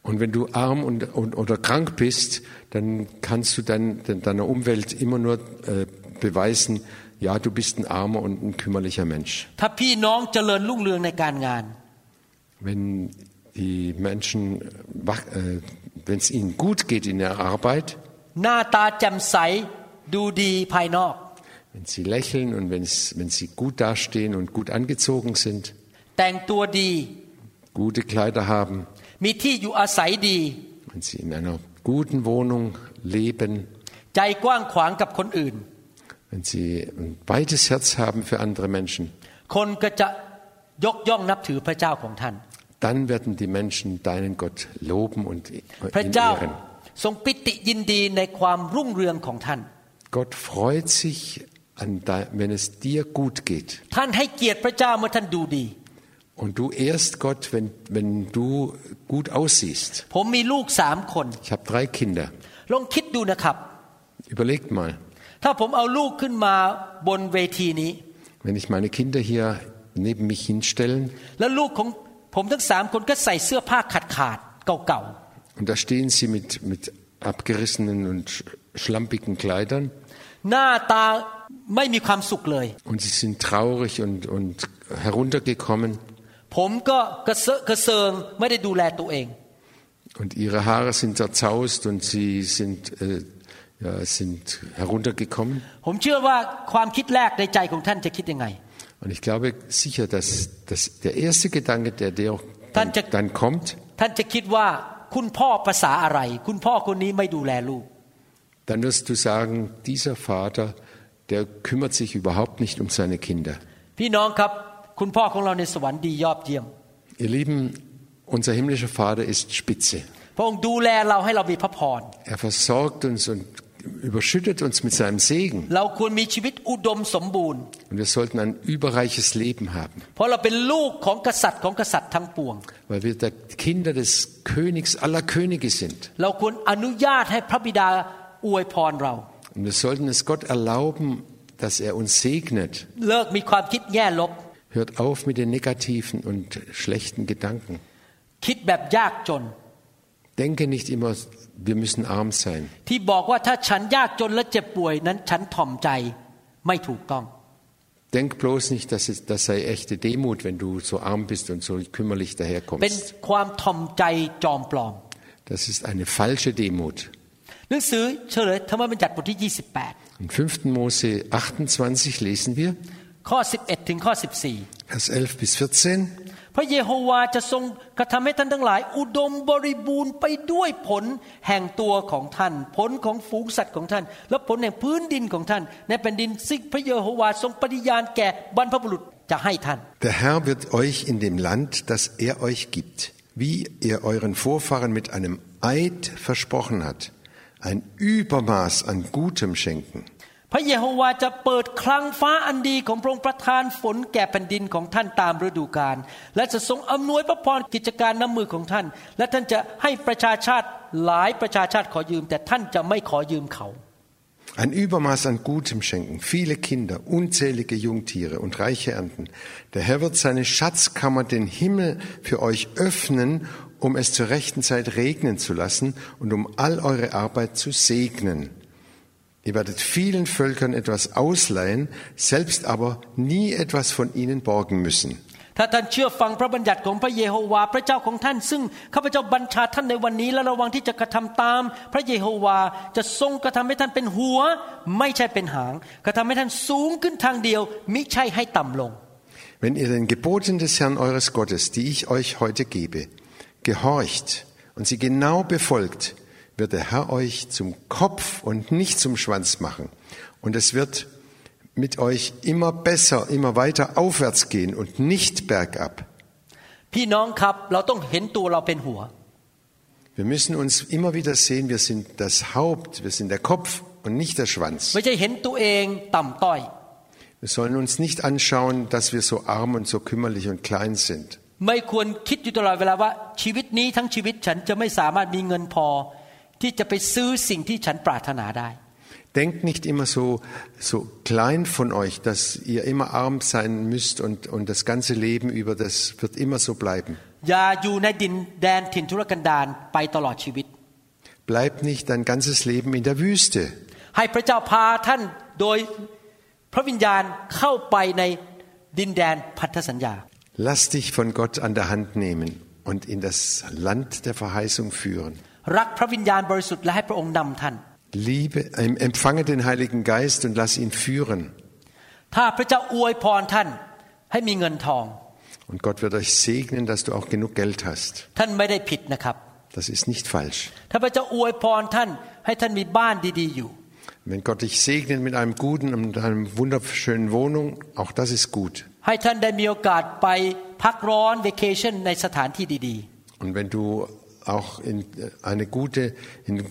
Und wenn du arm und, und, oder krank bist, dann kannst du dein, deiner Umwelt immer nur äh, beweisen, ja, du bist ein armer und ein kümmerlicher Mensch. Wenn die Menschen, wach- äh, wenn es ihnen gut geht in der Arbeit, หน้าตาแจ่มใสดูดีภายนอก wenn sie lächeln und wenn, es, wenn sie gut dastehen und gut angezogen sind, แต่งตัวดี gute Kleider haben, มีที่อยู่อาศัยดี wenn sie in einer guten Wohnung leben, ใจกว้างขวางกับคนอื่น wenn sie ein weites Herz haben für andere Menschen, คนก็จะยกย่องนับถือพระเจ้าของท่าน dann werden die Menschen deinen Gott loben und ehren. Gott freut sich, de, wenn es dir gut geht. Und du ehrst Gott, wenn, wenn du gut aussiehst. Ich habe drei Kinder. Überlegt mal. Wenn ich meine Kinder hier neben mich hinstellen ผมทั้งสามคนก็ใส่เสื้อผ้าขาดขาดๆเก่า und da stehen sie mit, mit abgerissenen und sch- schlampigen Kleidern ๆ หน้าตาไม่มีความสุขเลย und sie sind traurig und, und heruntergekommen ผมก็กระเซอะกระเซิงไม่ได้ดูแลตัวเอง und ihre Haare sind zerzaust und sie sind, äh, ja, sind heruntergekommen. ผมเชื่อว่าความคิดแรกในใจของท่านจะคิดยังไง und ich glaube sicher, dass, dass der erste Gedanke, der dir dann, dann kommt, dann wirst du sagen, dieser Vater, der kümmert sich überhaupt nicht um seine Kinder. Ihr Lieben, unser himmlischer Vater ist spitze. Er versorgt uns und überschüttet uns mit seinem Segen. เราควรมีชีวิตอุดมสมบูรณ์ Und wir sollten ein überreiches Leben haben, เพราะเราเป็นลูกของกษัตริย์ของกษัตริย์ทั้งปวง weil wir der Kinder des Königs aller Könige sind. เราควรอนุญาตให้พระบิดาอวยพรเรา Und wir sollten es Gott erlauben, dass er uns segnet. เลิกมีความคิดแง่ลบ Hört auf mit den negativen und schlechten Gedanken. คิดแบบยากจน Denke nicht immer, wir müssen arm sein. ที่บอกว่าถ้าฉันยากจนและเจ็บป่วยนั้นฉันถ่อมใจไม่ถูกต้อง Denk bloß nicht, dass es, das sei echte Demut, wenn du so arm bist und so kümmerlich เป็น daherkommst. ความถ่อมใจจอมปลอม Das ist eine falsche Demut. หนังสือเฉลยธรรมบัญญัติบทที่ Im 5. Mose 28 lesen wir, 28 ข้อ 11 ถึงข้อ Vers 11 bis 14. 14 พระเยโฮวาจะทรงกระทำให้ท่านทั้งหลาย อุดมบริบูรณ์ไปด้วยผลแห่งตัวของท่าน ผลของฝูงสัตว์ของท่าน และผลแห่งพื้นดินของท่าน ในแผ่นดินซึ่งพระเยโฮวาทรงปฏิญาณแก่บรรพบุรุษจะให้ท่าน Der Herr wird euch in dem Land, das er euch gibt, wie er euren Vorfahren mit einem Eid versprochen hat, ein Übermaß an Gutem schenken. พระเยโฮวาจะเปิดคลังฟ้าอันดีของพระองค์ประทานฝนแก่แผ่นดินของท่านตามฤดูกาลและจะทรงอำนวยพระพรกิจการน้ำมือของท่าน และท่านจะให้ประชาชาติหลายประชาชาติขอยืม แต่ท่านจะไม่ขอยืมเขา Ein Übermaß an Gutem schenken, viele Kinder, unzählige Jungtiere und reiche Ernten. Der Herr wird seine Schatzkammer, den Himmel, für euch öffnen um es zur rechten Zeit regnen zu lassen und um all eure Arbeit zu segnen. Ihr werdet vielen Völkern etwas ausleihen, selbst aber nie etwas von ihnen borgen müssen. ถ้าท่านเชื่อฟังพระบัญญัติของพระเยโฮวาห์พระเจ้าของท่าน ซึ่งข้าพเจ้าบัญชาท่านในวันนี้และระวังที่จะกระทำตาม พระเยโฮวาห์จะทรงกระทำให้ท่านเป็นหัว ไม่ใช่เป็นหาง กระทำให้ท่านสูงขึ้นทางเดียว มิใช่ให้ต่ำลง Wenn ihr den Geboten des Herrn eures Gottes, die ich euch heute gebe, gehorcht und sie genau befolgt, wird der Herr euch zum Kopf und nicht zum Schwanz machen. Und es wird mit euch immer besser, immer weiter aufwärts gehen und nicht bergab. พี่น้องครับเราต้องเห็นตัวเราเป็นหัว Wir müssen uns immer wieder sehen, wir sind das Haupt, wir sind der Kopf und nicht der Schwanz. ไม่ใช่เห็นตัวเองต่ำต้อย Wir sollen uns nicht anschauen, dass wir so arm und so kümmerlich und klein sind. ไม่ควรคิดอยู่ตลอดเวลาว่าชีวิตนี้ทั้งชีวิตฉันจะไม่สามารถมีเงินพอ ที่จะไปซื้อสิ่งที่ฉันปรารถนาได้ Denkt nicht immer so, so klein von euch, dass ihr immer arm sein müsst und, und das ganze Leben über, das wird immer so bleiben. อย่าอยู่ในดินแดนถิ่นทุรกันดารไปตลอดชีวิต Bleibt nicht dein ganzes Leben in der Wüste. ให้พระเจ้าพาท่านโดยพระวิญญาณเข้าไปในดินแดนพันธสัญญา Lass dich von Gott an der Hand nehmen und in das Land der Verheißung führen. Liebe, empfange den Heiligen Geist und lass ihn führen. Und Gott wird euch segnen, dass du auch genug Geld hast. Das ist nicht falsch. Wenn Gott dich segnet mit einem guten und einer wunderschönen Wohnung, auch das ist gut. Und wenn du auch in eine gute in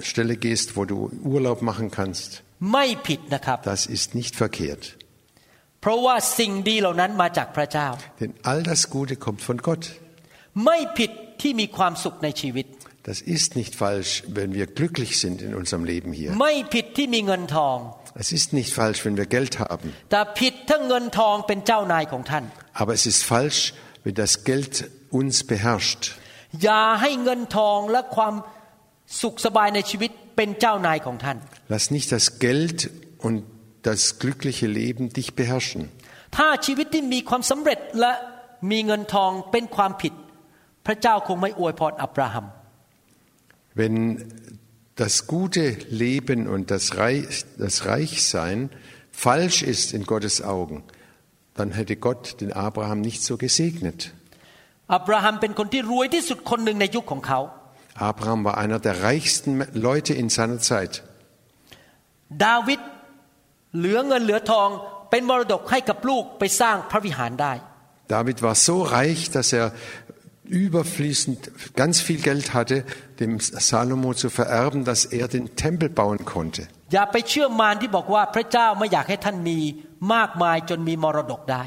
Stelle gehst, wo du Urlaub machen kannst, ๆ ไม่ผิดนะครับ das ist nicht verkehrt. เพราะว่าสิ่งดีเหล่านั้นมาจากพระเจ้า Denn all das Gute kommt von Gott. ไม่ผิดที่มีความสุขในชีวิต Das ist nicht falsch, wenn wir glücklich sind in unserem Leben hier. ไม่ผิดที่มีเงินทอง Es ist nicht falsch, wenn wir Geld haben. แต่ผิดถ้าเงินทองเป็นเจ้านายของท่าน Aber es ist falsch, wenn das Geld uns beherrscht. อย่าให้เงินทองและความสุขสบายในชีวิตเป็นเจ้านายของท่าน Lass nicht das Geld und das glückliche Leben dich beherrschen. ถ้าชีวิตที่มีความสำเร็จและมีเงินทองเป็นความผิด พระเจ้าคงไม่อวยพรอับราฮัม Wenn das gute Leben und das, Reich, das Reichsein falsch ist in Gottes Augen, dann hätte Gott den Abraham nicht so gesegnet. อับราฮัมเป็นคนที่รวยที่สุดคนหนึ่งในยุคของเขา Abraham war einer der reichsten Leute in seiner Zeit. ดาวิดเหลือเงินเหลือทองเป็นมรดกให้กับลูกไปสร้างพระวิหารได้ David war so reich, dass er überfließend ganz viel Geld hatte, dem Salomo zu vererben, dass er den Tempel bauen konnte. อย่าไปเชื่อมารที่บอกว่าพระเจ้าไม่อยากให้ท่านมีมากมายจนมีมรดกได้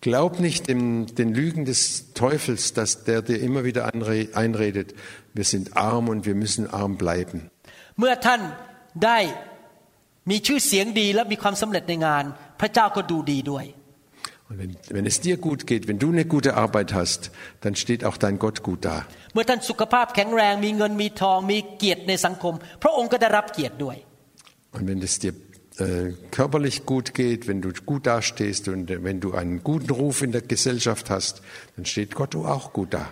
Glaub nicht dem, den Lügen des Teufels, dass der dir immer wieder anre- einredet, wir sind arm und wir müssen arm bleiben. เมื่อท่านได้มีชื่อเสียงดีและมีความสำเร็จในงาน พระเจ้าก็ดูดีด้วย Und wenn, wenn es dir gut geht, wenn du eine gute Arbeit hast, dann steht auch dein Gott gut da. เมื่อท่านสุขภาพแข็งแรงมีเงินมีทองมีเกียรติในสังคม พระองค์ก็ได้รับเกียรติด้วย Und wenn es dir äh, körperlich gut geht, wenn du gut dastehst und äh, wenn du einen guten Ruf in der Gesellschaft hast, dann steht Gott auch gut da.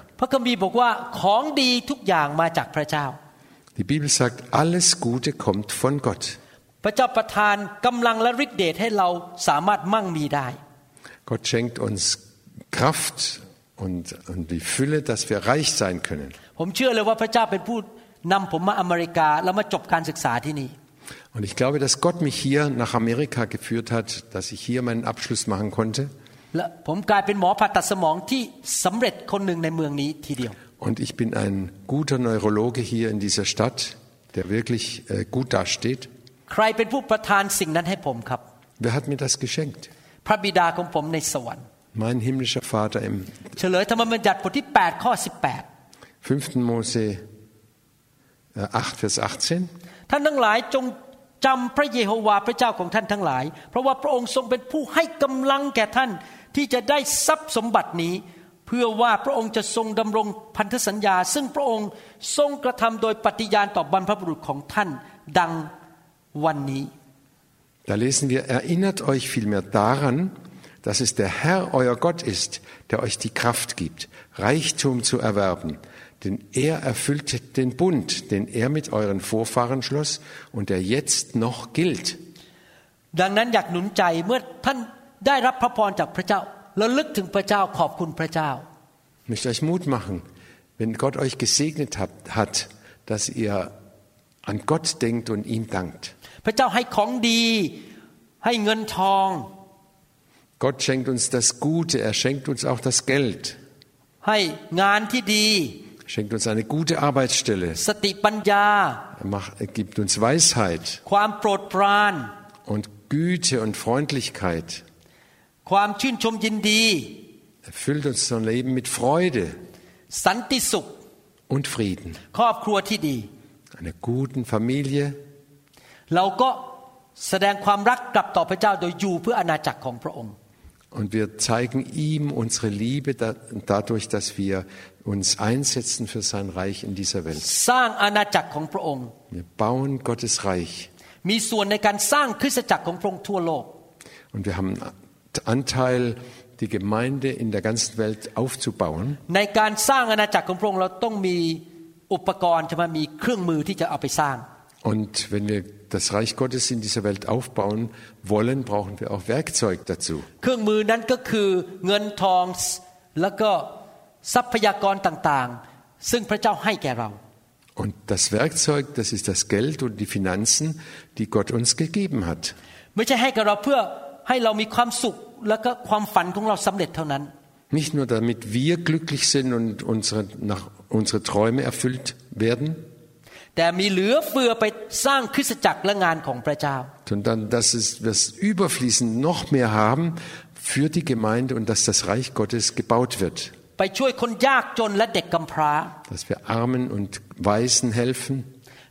Die Bibel sagt, alles Gute kommt von Gott. Gott schenkt uns Kraft und, und die Fülle, dass wir reich sein können. Ich glaube, dass Gott mich nach Amerika gebracht hat und ich habe meine Schule จ้าเป็นผู้นำผมมาอเมริกาแล้วมาจบการศึกษาที่นี่ Und ich glaube, dass Gott mich hier nach Amerika geführt hat, dass ich hier meinen Abschluss machen konnte. และผมกลายเป็นหมอผ่าตัดสมองที่สำเร็จคนหนึ่งในเมืองนี้ทีเดียว Und ich bin ein guter Neurologe hier in dieser Stadt, der wirklich äh, gut dasteht. ใครเป็นผู้ประทานสิ่งนั้นให้ผมครับ Wer hat mir das geschenkt? พระบิดาของผมในสวรรค์ Mein himmlischer Vater im เฉลยธรรมบัญญัติบทที่ 8 ข้อ 5. Mose äh, 8, Vers 18. ท่านทั้งหลายจงจำพระเยโฮวาห์พระเจ้าของท่านทั้งหลาย เพราะว่าพระองค์ทรงเป็นผู้ให้กำลังแก่ท่านที่จะได้ทรัพย์สมบัตินี้ เพื่อว่าพระองค์จะทรงดำรงพันธสัญญา ซึ่งพระองค์ทรงกระทำโดยปฏิญาณต่อบรรพบุรุษของท่านดังวันนี้ Da lesen wir, erinnert euch vielmehr daran, dass es der Herr, euer Gott ist, der euch die Kraft gibt, Reichtum zu erwerben. Denn er erfüllt den Bund, den er mit euren Vorfahren schloss und der jetzt noch gilt. ดังนั้นอยากหนุนใจเมื่อท่านได้รับพระพรจากพระเจ้าระลึกถึงพระเจ้าขอบคุณพระเจ้า Ich möchte euch Mut machen, wenn Gott euch gesegnet hat, hat, dass ihr an Gott denkt und ihm dankt. พระเจ้าให้ของดีให้เงินทอง Gott schenkt uns das Gute, er schenkt uns auch das Geld, ให้งานที่ดี schenkt uns eine gute Arbeitsstelle, สติปัญญา er, macht, er gibt uns Weisheit ความโปรดปราน und Güte und Freundlichkeit. ความชื่นชมยินดี Erfüllt unser Leben mit Freude สันติสุข und Frieden, ครอบครัวที่ดี einer guten Familie. เราก็แสดงความรักกลับต่อพระเจ้าโดยอยู่เพื่ออาณาจักรของพระองค์ Und wir zeigen ihm unsere Liebe da- dadurch, dass wir uns einsetzen für sein Reich in dieser Welt. สร้างอาณาจักรของพระองค์ Wir bauen Gottes Reich มีส่วนในการสร้างคริสตจักรของพระองค์ทั่วโลก und wir haben Anteil, die Gemeinde in der ganzen Welt aufzubauen. ในการสร้างอาณาจักรของพระองค์เราต้องมีอุปกรณ์ใช่ไหมมีเครื่องมือที่จะเอาไปสร้าง Und wenn wir das Reich Gottes in dieser Welt aufbauen wollen, brauchen wir auch Werkzeug dazu. เครื่องมือนั้นก็คือเงินทองแล้วก็ ทรัพยากรต่างๆ ซึ่งพระเจ้าให้แก่เรา Und das Werkzeug, das ist das Geld und die Finanzen, die Gott uns gegeben hat. ไม่ใช่ให้กับเราเพื่อให้เรามีความสุขแล้วก็ความฝันของเราสำเร็จเท่านั้น Nicht nur damit wir glücklich sind und unsere, nach, unsere Träume erfüllt werden, แต่มีเหลือเฟือไปสร้างคริสตจักรและงานของพระเจ้า sondern dass es, wir es überfließend noch mehr haben für die Gemeinde und dass das Reich Gottes gebaut wird. ไปช่วยคนยากจนและเด็กกำพร้า Dass wir Armen und Waisen helfen,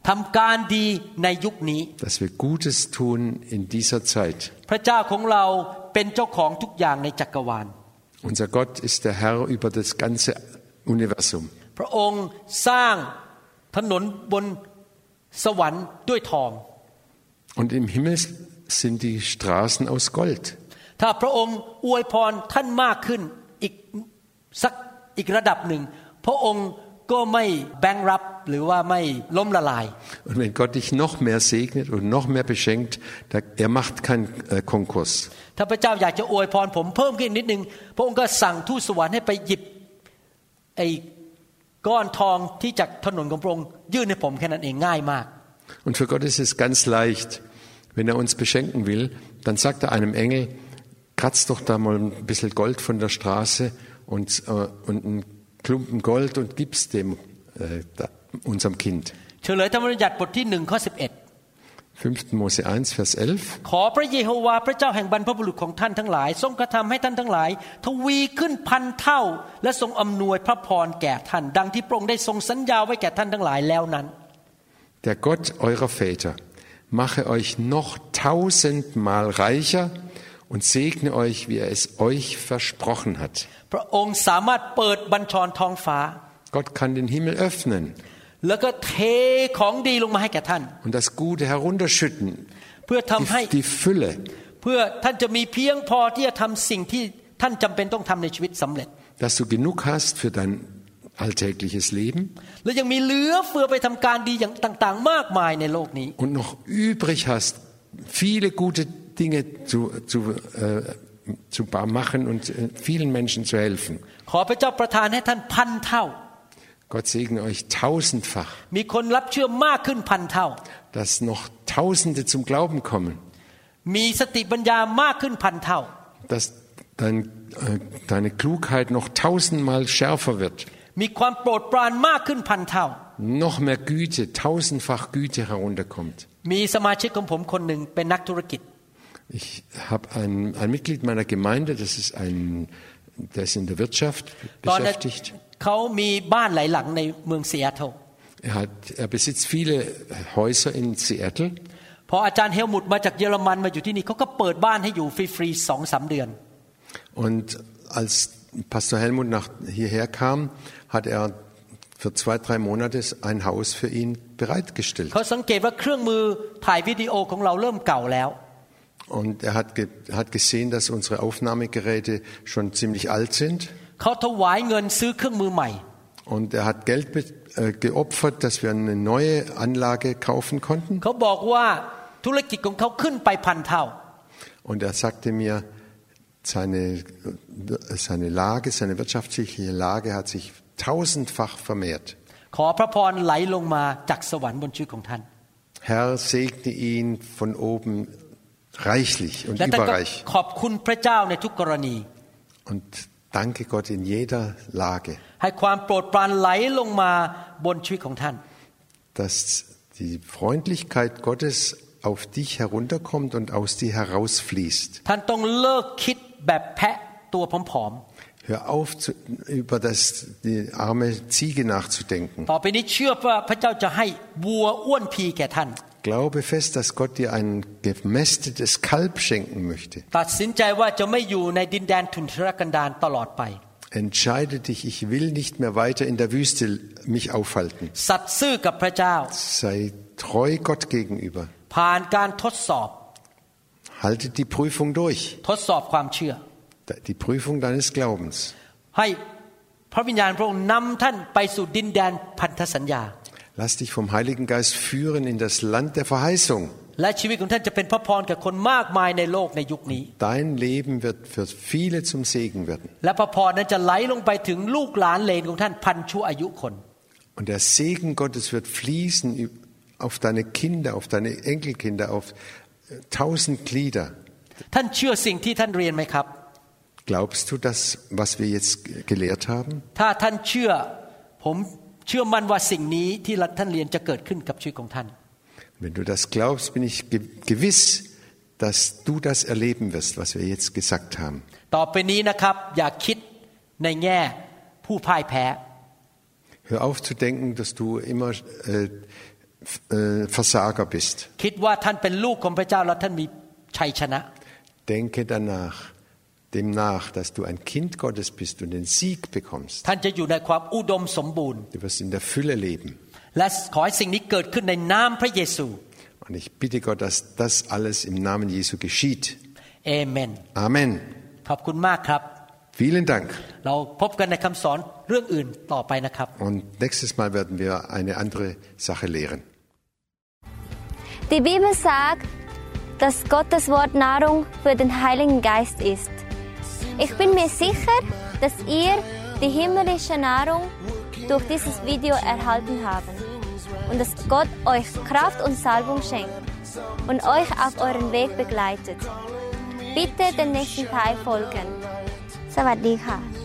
ทำการดีในยุคนี้ dass wir Gutes tun in dieser Zeit. พระเจ้าของเราเป็นเจ้าของทุกอย่างในจักรวาล Unser Gott ist der Herr über das ganze Universum. พระองค์สร้างถนนบนสวรรค์ด้วยทอง Und im Himmel sind die Straßen aus Gold. ถ้าพระองค์อวยพรท่านมากขึ้นอีก สักอีกระดับหนึ่ง พระองค์ก็ไม่แบงรับหรือว่าไม่ล้มละลาย Und wenn Gott dich noch mehr segnet und noch mehr beschenkt, da, er macht keinen äh, Konkurs. ถ้าพระเจ้าอยากจะอวยพรผมเพิ่มขึ้นนิดนึง พระองค์ก็สั่งทูตสวรรค์ให้ไปหยิบไอ้ก้อนทองที่จากถนนของพระองค์ยื่นให้ผมแค่นั้นเองง่ายมาก Und für Gott ist es ganz leicht. Wenn er uns beschenken will, dann sagt er einem Engel, kratz doch da mal ein bisschen Gold von der Straße und, äh, und einen Klumpen Gold und gib's dem, äh, da, unserem Kind. เฉลยธรรมบัญญัติบทที่หนึ่งข้อ11 5. Mose 1, Vers 11. ขอพระเยโฮวาห์พระเจ้าแห่งบรรพบุรุษของท่านทั้งหลาย ทรงกระทำให้ท่านทั้งหลาย ทวีขึ้นพันเท่า และทรงอำนวยพระพรแก่ท่าน ดังที่พระองค์ได้ทรงสัญญาไว้แก่ท่านทั้งหลายแล้วนั้น Der Gott eurer Väter mache euch noch tausendmal reicher und segne euch, wie er es euch versprochen hat. Gott kann den Himmel öffnen und das Gute herunterschütten, die, die Fülle, dass du genug hast für dein alltägliches Leben und noch übrig hast, viele gute Dinge. Dinge zu, zu, äh, zu machen und äh, vielen Menschen zu helfen. ขอพระเจ้าประทานให้ท่านพันเท่า Gott segne euch tausendfach, มีคนรับเชื่อมากขึ้นพันเท่า dass noch Tausende zum Glauben kommen, มีสติปัญญามากขึ้นพันเท่า dass dein, äh, deine Klugheit noch tausendmal schärfer wird, มีความโปรดปรานมากขึ้นพันเท่า noch mehr Güte, tausendfach Güte herunterkommt. มีสมาชิกของผมคนหนึ่งเป็นนักธุรกิจ Ich habe ein, ein Mitglied meiner Gemeinde, das ist ein, der ist in der Wirtschaft ตอนนั้น beschäftigt. เขามีบ้านหลายหลังในเมืองซีแอตเทิล Er, hat, er besitzt viele Häuser in Seattle พออาจารย์เฮลมุดมาจากเยอรมันมาอยู่ที่นี่เขาก็เปิดบ้านให้อยู่ฟรีๆสองสามเดือน und als Pastor Helmut nach hierher kam, hat er für zwei, drei Monate ein Haus für ihn bereitgestellt. เขาสังเกตว่าเครื่องมือถ่ายวิดีโอของเราเริ่มเก่าแล้ว und er hat, ge hat gesehen, dass unsere Aufnahmegeräte schon ziemlich alt sind. Und er hat Geld äh, geopfert, dass wir eine neue Anlage kaufen konnten. Und er sagte mir, seine, seine Lage, seine wirtschaftliche Lage hat sich tausendfach vermehrt. Herr, segne ihn von oben reichlich und überreich. Und danke Gott in jeder Lage. Dass die Freundlichkeit Gottes auf dich herunterkommt und aus dir herausfließt. Hör auf, zu, über das, die arme Ziege nachzudenken. ๆ ต่อไปนี้เชื่อว่าพระเจ้าจะให้วัวอ้วนพีแก่ท่าน Glaube fest, dass Gott dir ein gemästetes Kalb schenken möchte. ตัดสินใจว่าจะไม่อยู่ในดินแดนทุนทรกันดารตลอดไป Entscheide dich, ich will nicht mehr weiter in der Wüste mich aufhalten. สัตย์ซื่อกับพระเจ้า Sei treu Gott gegenüber. ผ่านการทดสอบ Halte die Prüfung durch, ทดสอบความเชื่อ die Prüfung deines Glaubens. ให้พระวิญญาณพระองค์นำท่านไปสู่ดินแดนพันธสัญญา Lass dich vom Heiligen Geist führen in das Land der Verheißung. และชีวิตของท่านจะเป็นพระพรกับคนมากมายในโลกในยุคนี้ Dein Leben wird für viele zum Segen werden. และพระพรนั้นจะไหลลงไปถึงลูกหลานเลนของท่านพันชั่วอายุคน Und der Segen Gottes wird fließen auf deine Kinder, auf deine Enkelkinder, auf tausend Glieder. ท่านเชื่อสิ่งที่ท่านเรียนไหมครับ Glaubst du das, was wir jetzt gelehrt haben? ถ้าท่านเชื่อผม เชื่อมั่นว่าสิ่งนี้ที่ท่านเรียนจะเกิดขึ้นกับชีวิตของท่าน Wenn du das glaubst, bin ich ge gewiss, dass du das erleben wirst, was wir jetzt gesagt haben. ต่อไปนี้นะครับอย่าคิดในแง่ผู้พ่ายแพ้ Hör auf zu denken, dass du immer äh, äh, Versager bist. คิดว่าท่านเป็นลูกของพระเจ้าแล้วท่านมีชัยชนะ Denke danach, dem nach, dass du ein Kind Gottes bist und den Sieg bekommst. ท่านจะอยู่ในความอุดมสมบูรณ์ Du wirst in der Fülle leben. และขอให้สิ่งนี้เกิดขึ้นในนามพระเยซู Und ich bitte Gott, dass das alles im Namen Jesu geschieht. เอเมน Amen. ขอบคุณมากครับ Vielen Dank. เราพบกันในคำสอนเรื่องอื่นต่อไปนะครับ Und nächstes Mal werden wir eine andere Sache lehren. Die Bibel sagt, dass Gottes Wort Nahrung für den Heiligen Geist ist. Ich bin mir sicher, dass ihr die himmlische Nahrung durch dieses Video erhalten habt und dass Gott euch Kraft und Salbung schenkt und euch auf euren Weg begleitet. Bitte dem nächsten Teil folgen. สวัสดีค่ะ